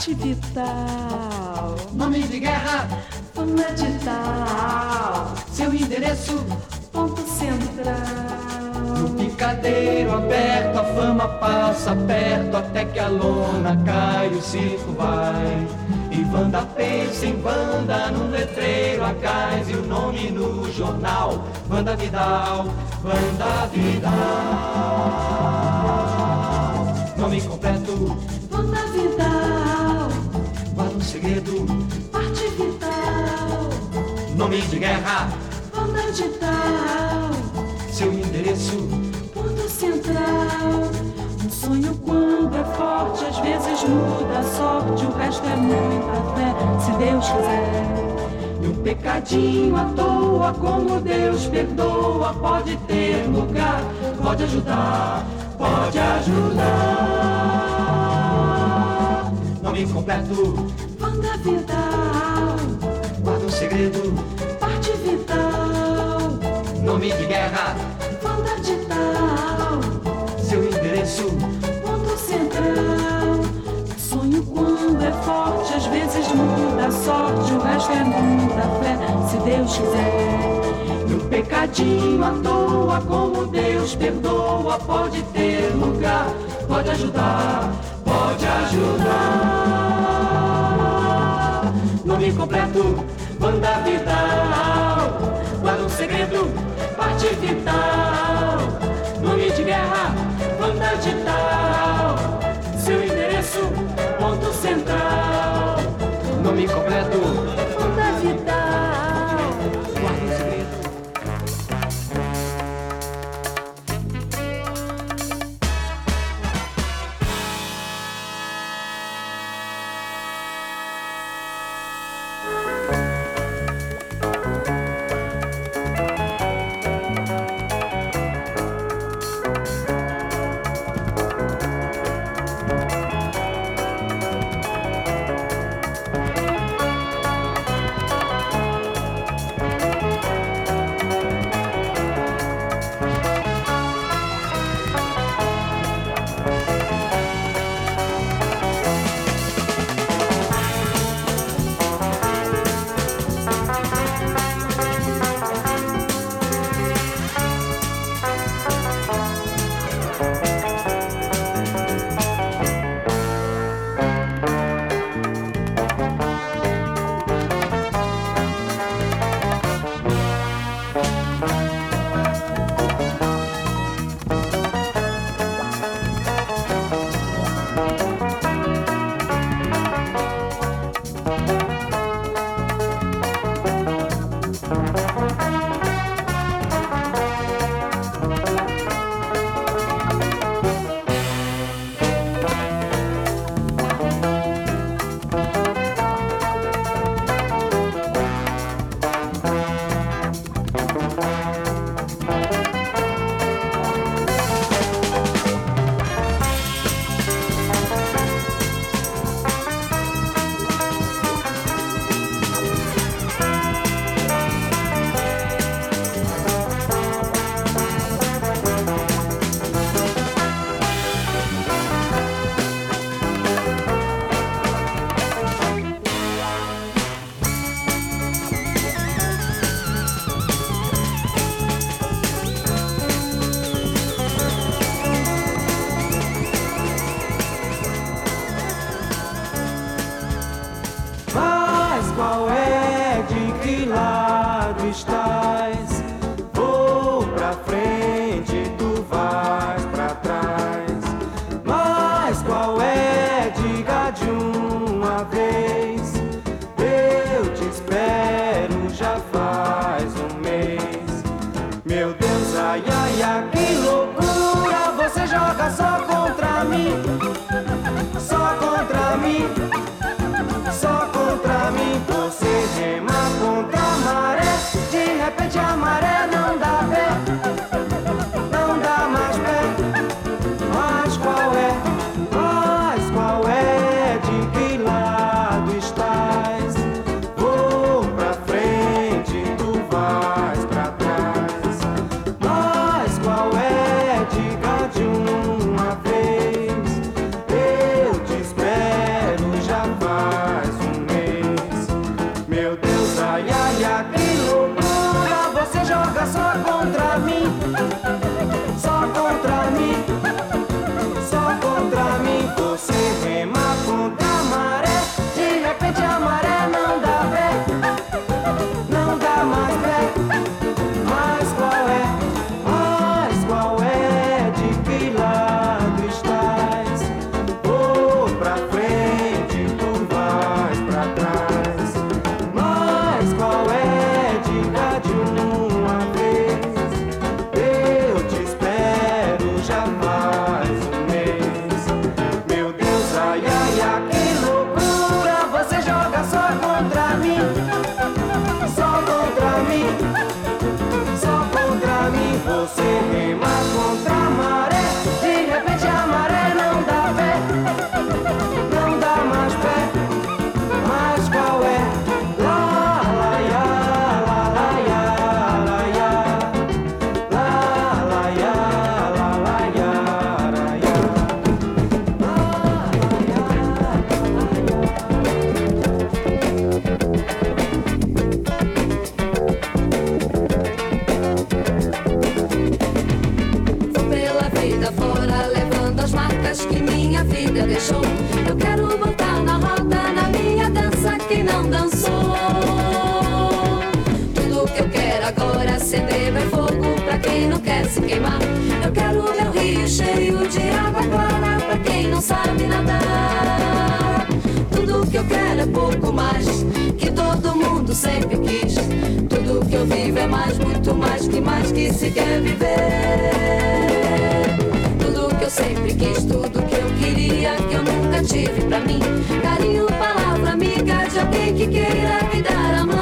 parte vital, nome de guerra, Fana Digital, seu endereço. ponto central. No picadeiro aberto, a fama passa perto até que a lona cai, o circo vai. E Wanda pensa em Wanda, num letreiro a gás e o nome no jornal. Wanda Vidal, Wanda Vidal. Nome completo, segredo, parte vital, nome de guerra, Fana Digital, seu endereço. ponto central. Um sonho quando é forte, às vezes muda a sorte, o resto é muita fé, se Deus quiser. E um pecadinho à toa, como Deus perdoa, pode ter lugar, pode ajudar, pode ajudar. Nome completo, Wanda Vital, guarda um segredo, parte vital, nome de guerra, Wanda Digital. seu endereço. Ponto central. Sonho quando é forte, às vezes muda a sorte, o resto é muita fé, se Deus quiser. E um pecadinho à toa, como Deus perdoa, pode ter lugar, pode ajudar, pode ajudar. Nome completo, banda vital, guarda um segredo, parte vital. Nome de guerra, banda digital. Seu endereço, ponto central. Nome completo, agora é fogo pra quem não quer se queimar. Eu quero meu rio cheio de água clara pra quem não sabe nadar. Tudo que eu quero é pouco mais que todo mundo sempre quis. Tudo que eu vivo é mais, muito mais que mais que se quer viver. Tudo que eu sempre quis, tudo que eu queria, que eu nunca tive pra mim. Carinho, palavra amiga de alguém que queira me dar a mão.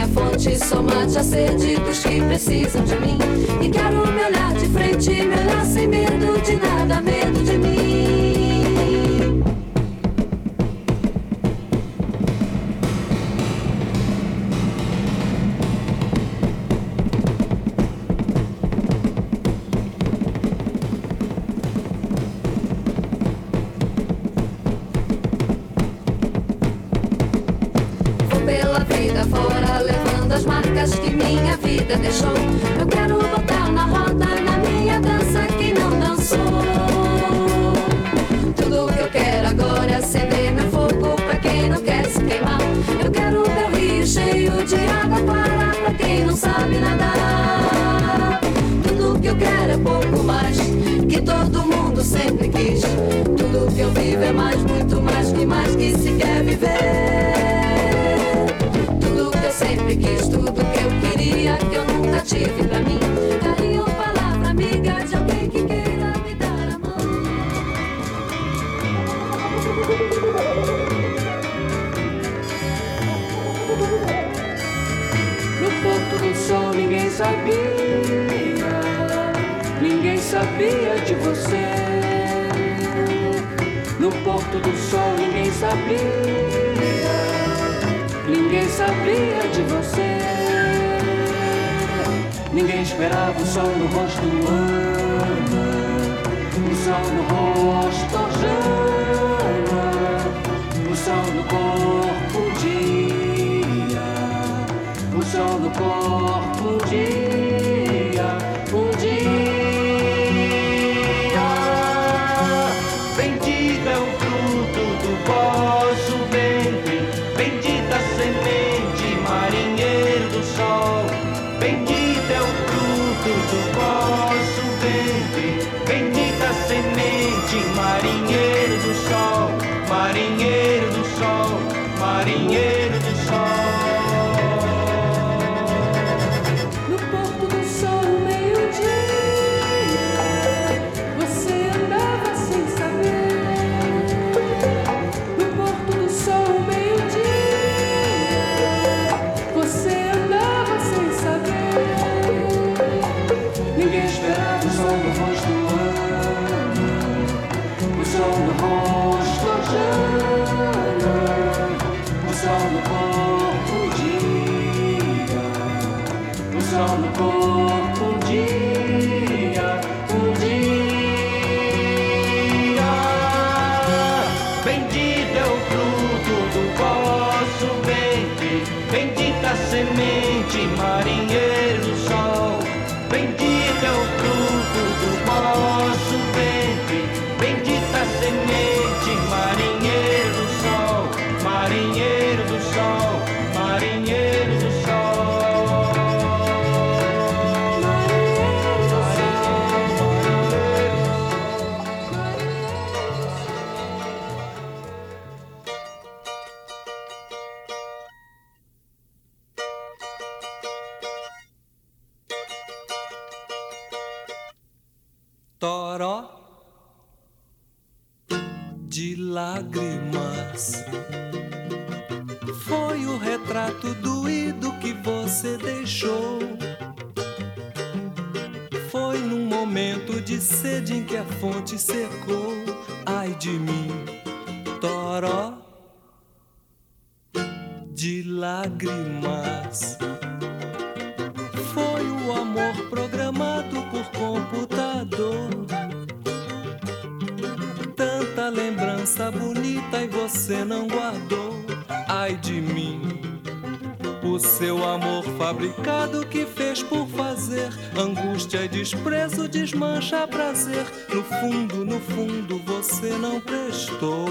Minha fonte só mate a sede dos que precisam de mim. E quero me olhar de frente, me olhar sem medo de nada, medo de mim. Marcas que minha vida deixou. Eu quero botar na roda, na minha dança, quem não dançou. Tudo que eu quero agora é acender meu fogo pra quem não quer se queimar. Eu quero meu rio cheio de água clara pra quem não sabe nadar. Tudo que eu quero é pouco mais que todo mundo sempre quis. Tudo que eu vivo é mais, muito mais que mais que se quer viver. Sempre quis, tudo que eu queria, que eu nunca tive pra mim. Carinho, palavra amiga de alguém que queira me dar a mão. No porto do sol ninguém sabia, ninguém sabia de você. No porto do sol ninguém sabia, ninguém sabia de você. Ninguém esperava o sol no rosto Ana, o sol no rosto Jana, o sol no corpo dia, o sol no corpo dia, de marinheiro. de lágrimas. Foi o amor programado por computador. Tanta lembrança bonita e você não guardou. Ai de mim. O seu amor fabricado que fez por fazer angústia e desprezo desmancha prazer. No fundo, no fundo, você não prestou.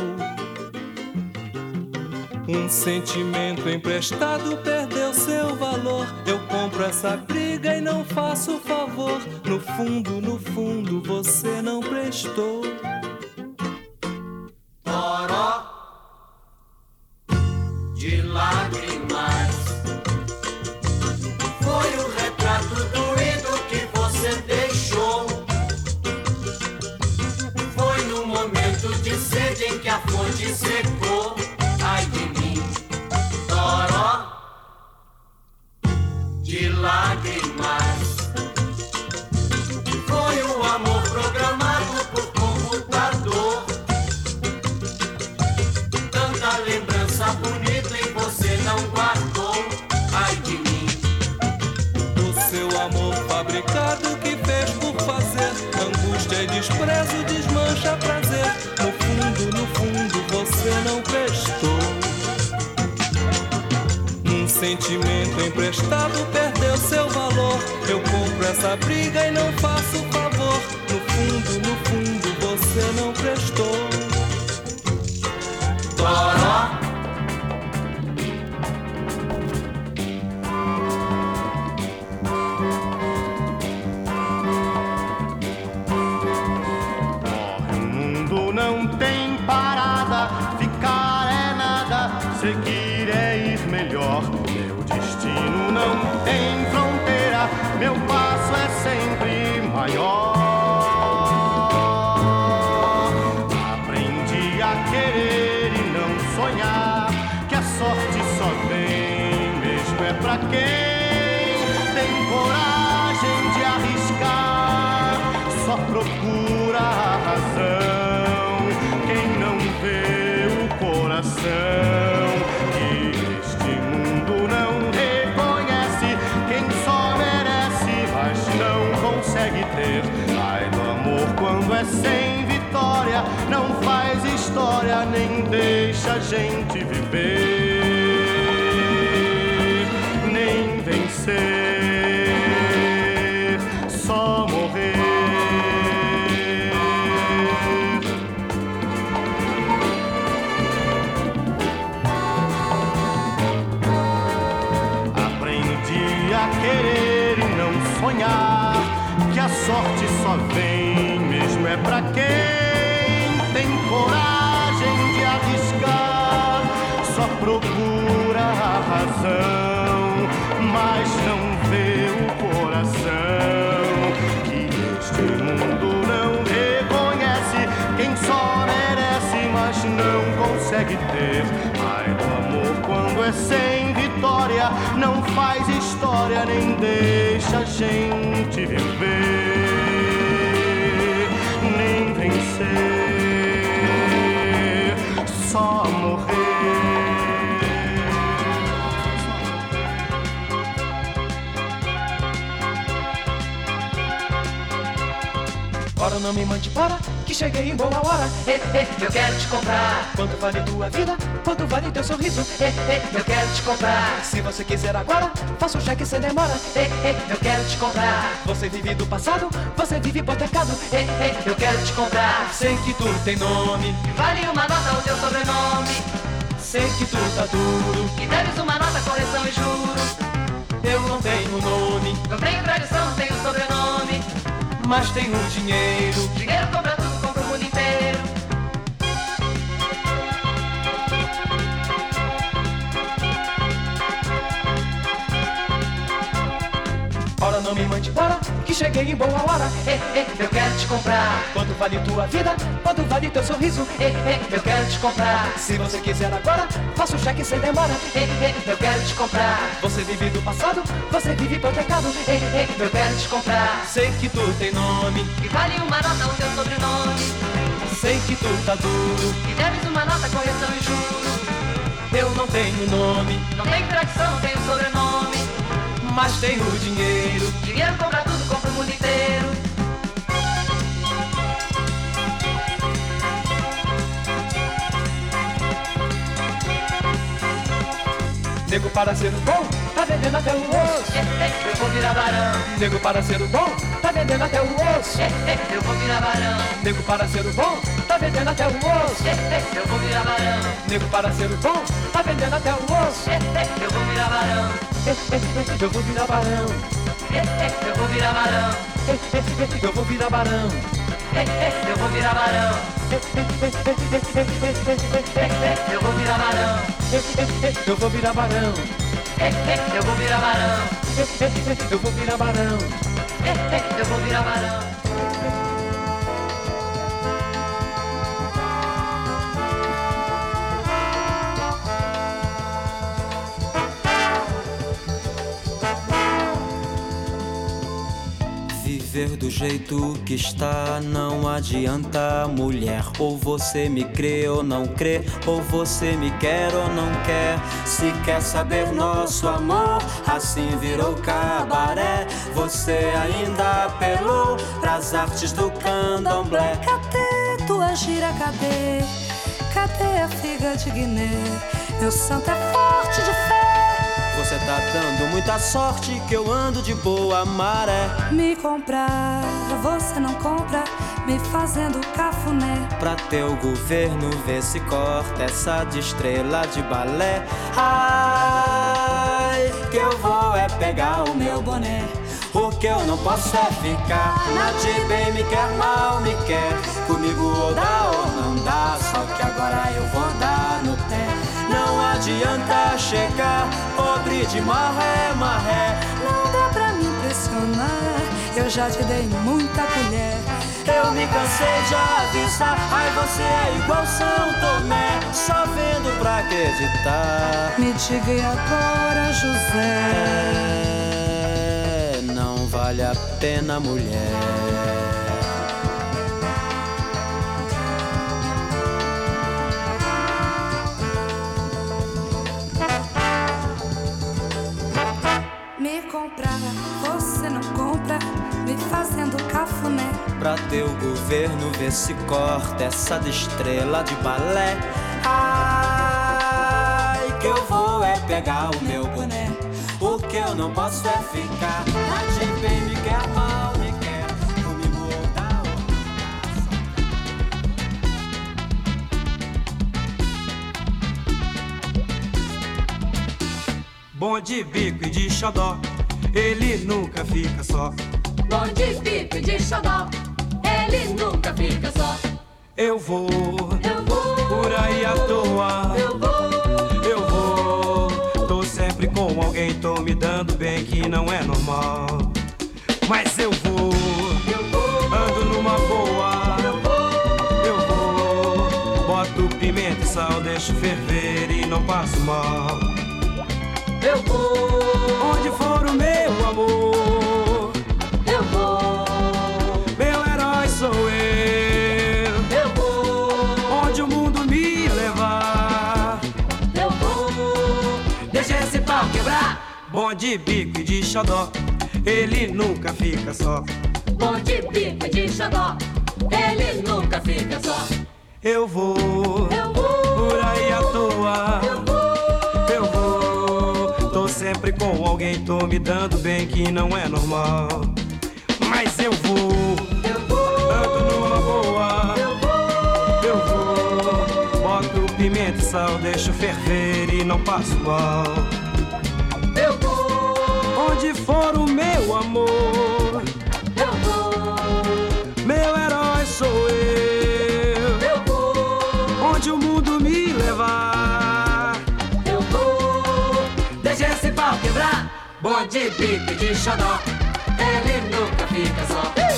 Um sentimento emprestado perdeu seu valor. Eu compro essa briga e não faço favor. No fundo, no fundo, você não prestou. Consegue ter. Ai do amor quando é sem vitória, não faz história nem deixa a gente viver, nem vencer. Só morrer. Ora não me mande para, cheguei em boa hora. Eh, eh, eu quero te comprar. Quanto vale tua vida? Quanto vale teu sorriso? Eh, eh, eu quero te comprar. Se você quiser agora, faça o cheque sem demora. Eh, eh, eu quero te comprar. Você vive do passado, você vive hipotecado. Eh, eh, eu quero te comprar. Sei que tu tem nome, Vale uma nota o teu sobrenome. sei que tu tá duro. E deves uma nota, correção e juros. Eu não tenho nome, Não tenho tradição, não tenho sobrenome. mas tenho dinheiro. Dinheiro compra não me mande para, que cheguei em boa hora. Eh, eh, eu quero te comprar. Quanto vale tua vida? Quanto vale teu sorriso? Eh, eu quero te comprar. Se você quiser agora, faça o cheque sem demora. Eu quero te comprar. Você vive do passado, você vive hipotecado. Eh, eu quero te comprar. Sei que tu tem nome, E vale uma nota o teu sobrenome. sei que tu tá duro. E deves uma nota, correção e juros. Eu não tenho nome, Não tenho tradição, não tenho sobrenome. Mas tenho dinheiro. Dinheiro compra tudo, compra o mundo inteiro. Nego para ser o bom, tá vendendo até o osso. Eh, eh, eu vou virar barão. Nego para ser o bom, tá vendendo até o osso. Eh, eu vou virar barão. Nego para ser o bom, tá vendendo até o osso. Eu vou virar barão. Nego para ser bom, tá vendendo até o osso. Eu vou virar barão. Eu vou virar barão, eu vou virar barão. eu vou virar barão. Eu vou virar barão. Eu vou virar barão. Eu vou virar barão, eu vou virar barão. eu vou virar barão. Eu vou virar barão. Viver do jeito que está não adianta, mulher. Ou você me crê ou não crê, ou você me quer ou não quer. Se quer saber nosso amor, assim virou cabaré. Você ainda apelou pras artes do candomblé. Cadê tua gira, cadê? Cadê a figa de Guiné? Meu santo é forte de fé. Você tá dando muita sorte que eu ando de boa maré. Me comprar, você não compra, me fazendo cafuné. Pra teu governo ver se corta essa de estrela de balé. Ai, que eu vou é pegar o meu boné. O que eu não posso é ficar na de bem me quer, mal me quer. Comigo ou dá ou não dá, só que agora eu vou dar no pé. Não adianta chegar, de maré, maré. Não dá pra me impressionar, eu já te dei muita colher. Eu me cansei de avisar, ai você é igual São Tomé, só vendo pra acreditar. Me diga e agora, José. É, não vale a pena, mulher. Me fazendo cafuné. Pra teu governo ver se corta essa de estrela de balé. Ai, que eu vou é pegar o meu boné. O que eu não posso é ficar. A bem me quer, mal me quer. Comigo ou dá ou Bom de bico e de xodó, ele nunca fica só. Boy de pique de xodó, ele nunca fica só. Eu vou, eu vou, por aí à toa. Eu vou, eu vou. Tô sempre com alguém, tô me dando bem que não é normal. Mas eu vou, eu vou, ando numa boa. Eu vou, eu vou. Boto pimenta e sal, deixo ferver e não passo mal. Eu vou, onde for o meu amor. Bom de bico e de xodó, ele nunca fica só. Bom de bico e de xodó, ele nunca fica só. Eu vou, eu vou, por aí à toa. Eu vou, eu vou, tô sempre com alguém, tô me dando bem que não é normal. Mas eu vou, eu vou, ando numa boa. Eu vou, eu vou, boto pimenta e sal, deixo ferver e não passo mal. Onde for o meu amor. Eu vou, meu herói sou eu. Eu vou, onde o mundo me levar. Eu vou, deixa esse pau quebrar. Bom de bico de xodó, ele nunca fica só.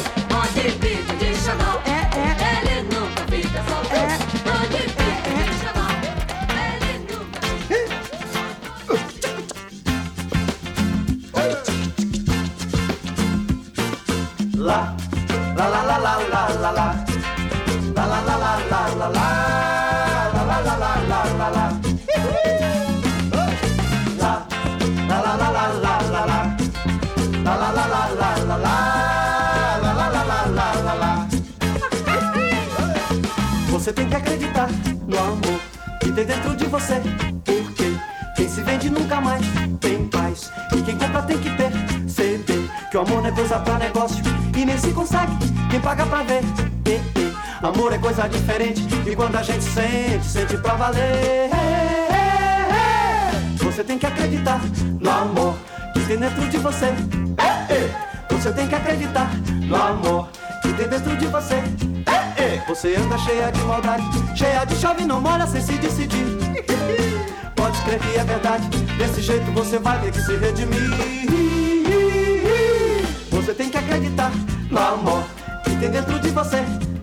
Tem dentro de você, porque quem se vende nunca mais tem paz e quem compra tem que perceber que o amor não é coisa pra negócio e nem se consegue quem paga pra ver. Eh, eh. Amor é coisa diferente e quando a gente sente, sente pra valer. Você tem que acreditar no amor que tem dentro de você. Você tem que acreditar no amor que tem dentro de você. Você anda cheia de maldade, cheia de chave, não molha sem se decidir. Pode escrever é verdade, desse jeito você vai ter que se redimir. Você tem que acreditar no amor que tem dentro de você.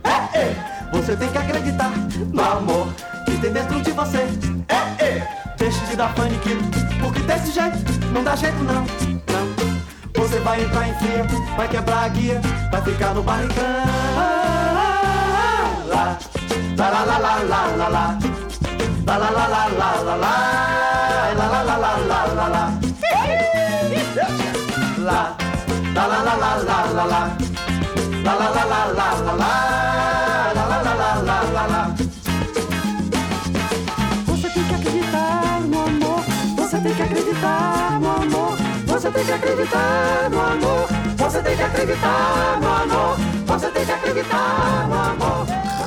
É, é. Você tem que acreditar no amor que tem dentro de você. É. Deixe de dar paniquito, porque desse jeito não dá jeito não. Você vai entrar em fria, vai quebrar a guia, vai ficar no barricão lá, lá lá lá lá lá lá lá, lá lá lá lá lá lá lá, lá lá lá lá lá lá lá, lá, lá lá lá lá lá lá lá, lá lá lá lá lá lá lá, lá lá lá lá lá lá. Você tem que acreditar no amor, você tem que acreditar no amor. Você tem que acreditar no amor. Você tem que acreditar no amor. Você tem que acreditar no amor.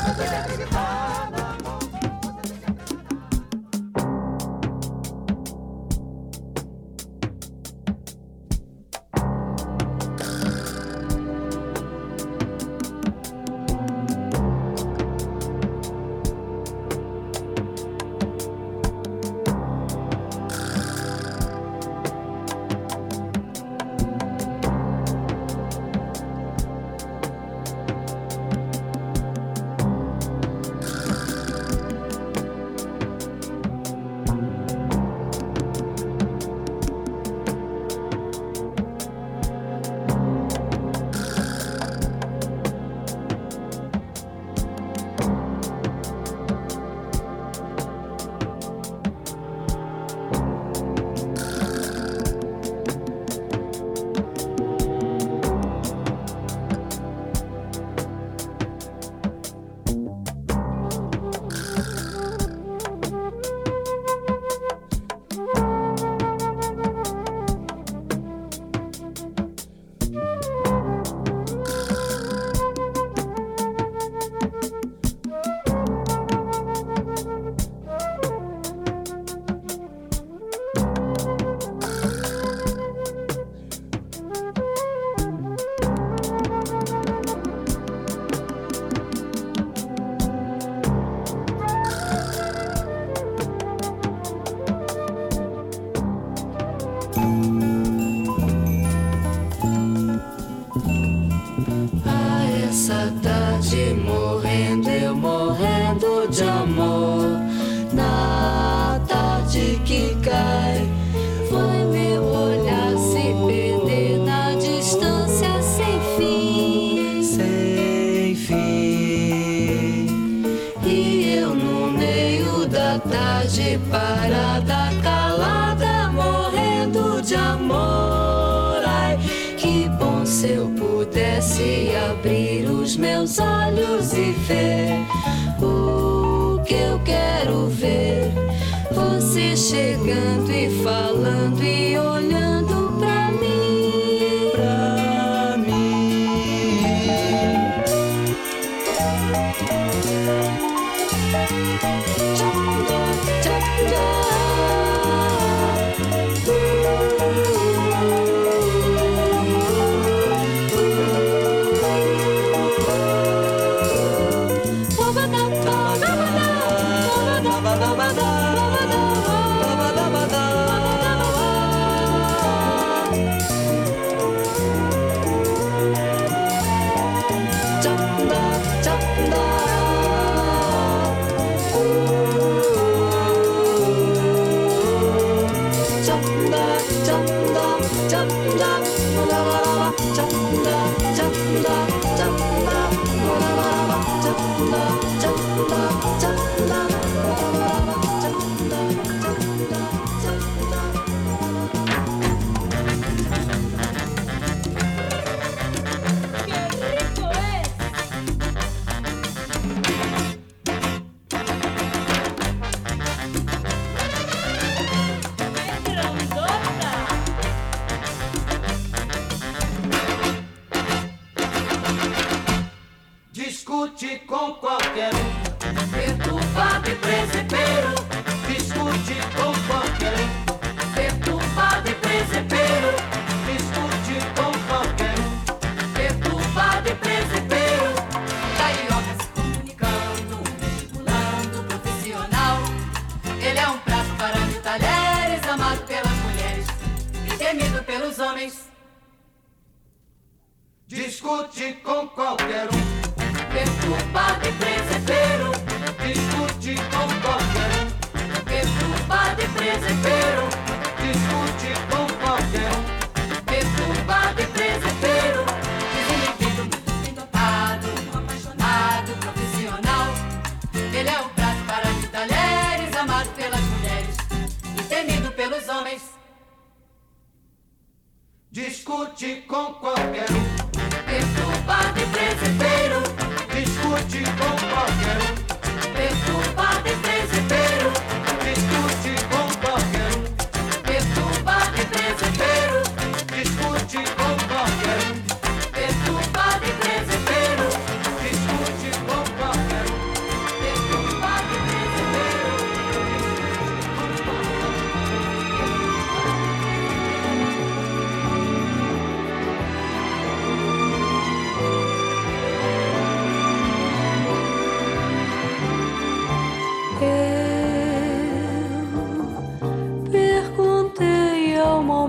sem fim. E eu no meio da tarde parada, calada, morrendo de amor. Ai, que bom se eu pudesse abrir os meus olhos e ver o que eu quero ver. Você chegando e falando e olhando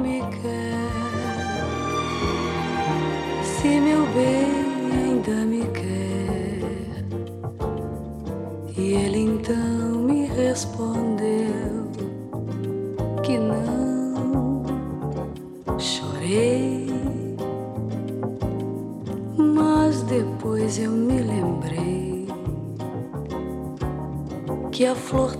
atômica. Se meu bem ainda me quer, e ele então me respondeu que não. Chorei, mas depois eu me lembrei que a flor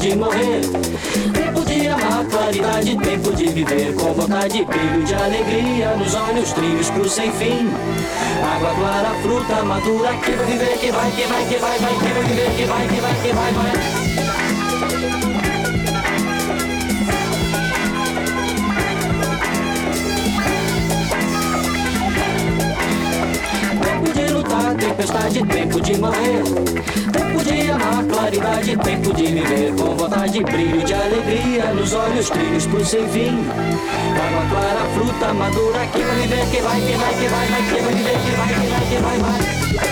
de morrer. Tempo de amar, claridade, tempo de viver com vontade, brilho de alegria nos olhos, trilhos pro sem fim. Água clara, fruta madura, que vai viver, que vai, que vai, que vai, vai, que vai viver, que vai, que vai, que vai, vai. Tempestade, tempo de morrer. Tempo de amar, claridade, tempo de viver com vontade, brilho de alegria nos olhos, trilhos pro sem fim. Água clara, fruta madura, que vai viver, que vai, que vai, que vai, vai, que vai viver, que vai, que vai, que vai, vai.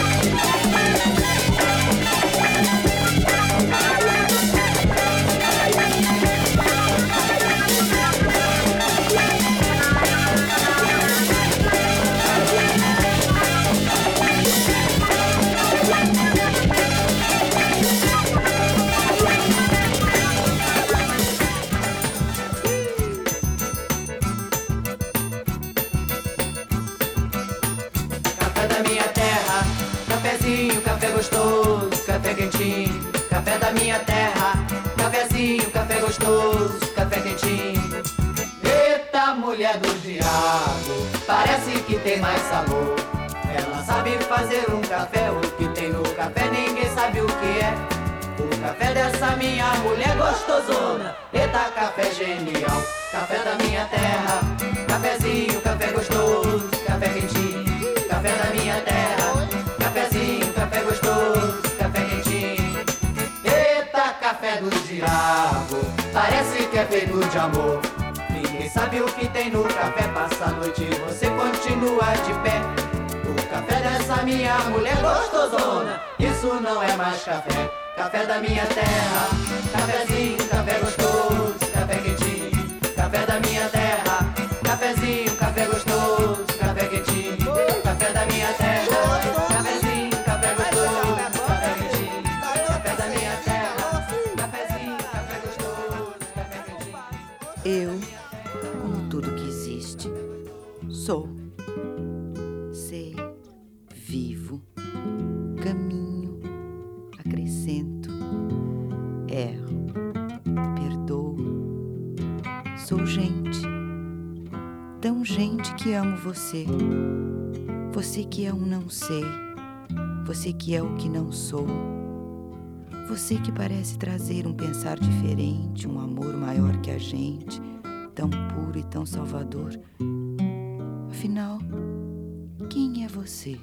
Sabor. Ela sabe fazer um café, o que tem no café ninguém sabe o que é. O café dessa minha mulher gostosona, eita, café genial. Café da minha terra, cafezinho, café gostoso, café quentinho. Café da minha terra, cafezinho, café gostoso, café quentinho. Eita, café do diabo, parece que é feito de amor. Sabe o que tem no café, passa a noite e você continua de pé. O café dessa minha mulher gostosona, isso não é mais café. Café da minha terra, cafezinho, café gostoso, café quentinho. Café da minha terra, cafezinho, café gostoso, você. Você que é um não sei, você que é o que não sou. Você que parece trazer um pensar diferente, um amor maior que a gente, tão puro e tão salvador. Afinal, quem é você?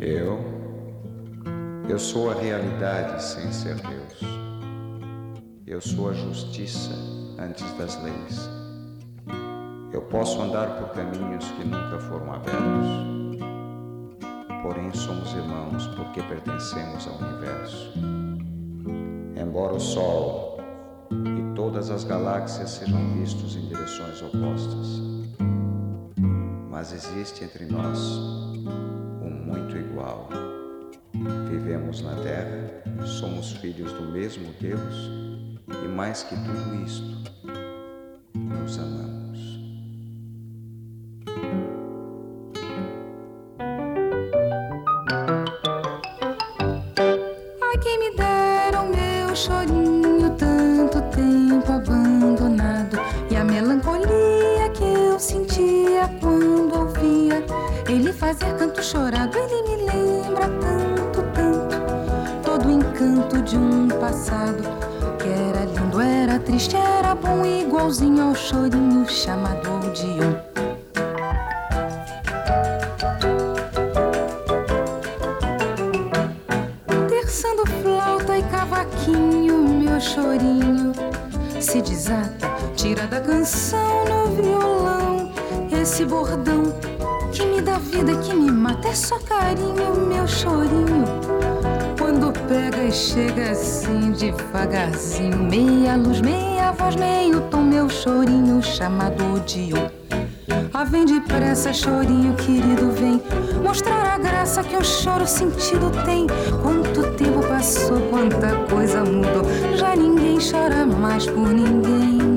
Eu. Eu sou a realidade sem ser Deus. Eu sou a justiça antes das leis. Eu posso andar por caminhos que nunca foram abertos. Porém, somos irmãos porque pertencemos ao universo. Embora o Sol e todas as galáxias sejam vistos em direções opostas, mas existe entre nós um muito igual. Vivemos na Terra, somos filhos do mesmo Deus e mais que tudo isto, nos amamos. Ai, quem me dera o meu chorinho, tanto tempo abandonado. E a melancolia que eu sentia quando ouvia ele fazer canto chorado. Ele me lembra tanto, tanto, todo o encanto de um passado que era lindo, era triste, era bom, igualzinho ao chorinho chamado Odeon. Terçando tira da canção no violão. Esse bordão que me dá vida, que me mata, é só carinho, meu chorinho. Quando pega e chega assim devagarzinho, meia luz, meia voz, meio tom, meu chorinho chamado Odeon. Ah, vem depressa, chorinho querido, vem mostrar a graça que o choro sentido tem. Quanto tempo passou, quanta coisa mudou, já ninguém chora mais por ninguém.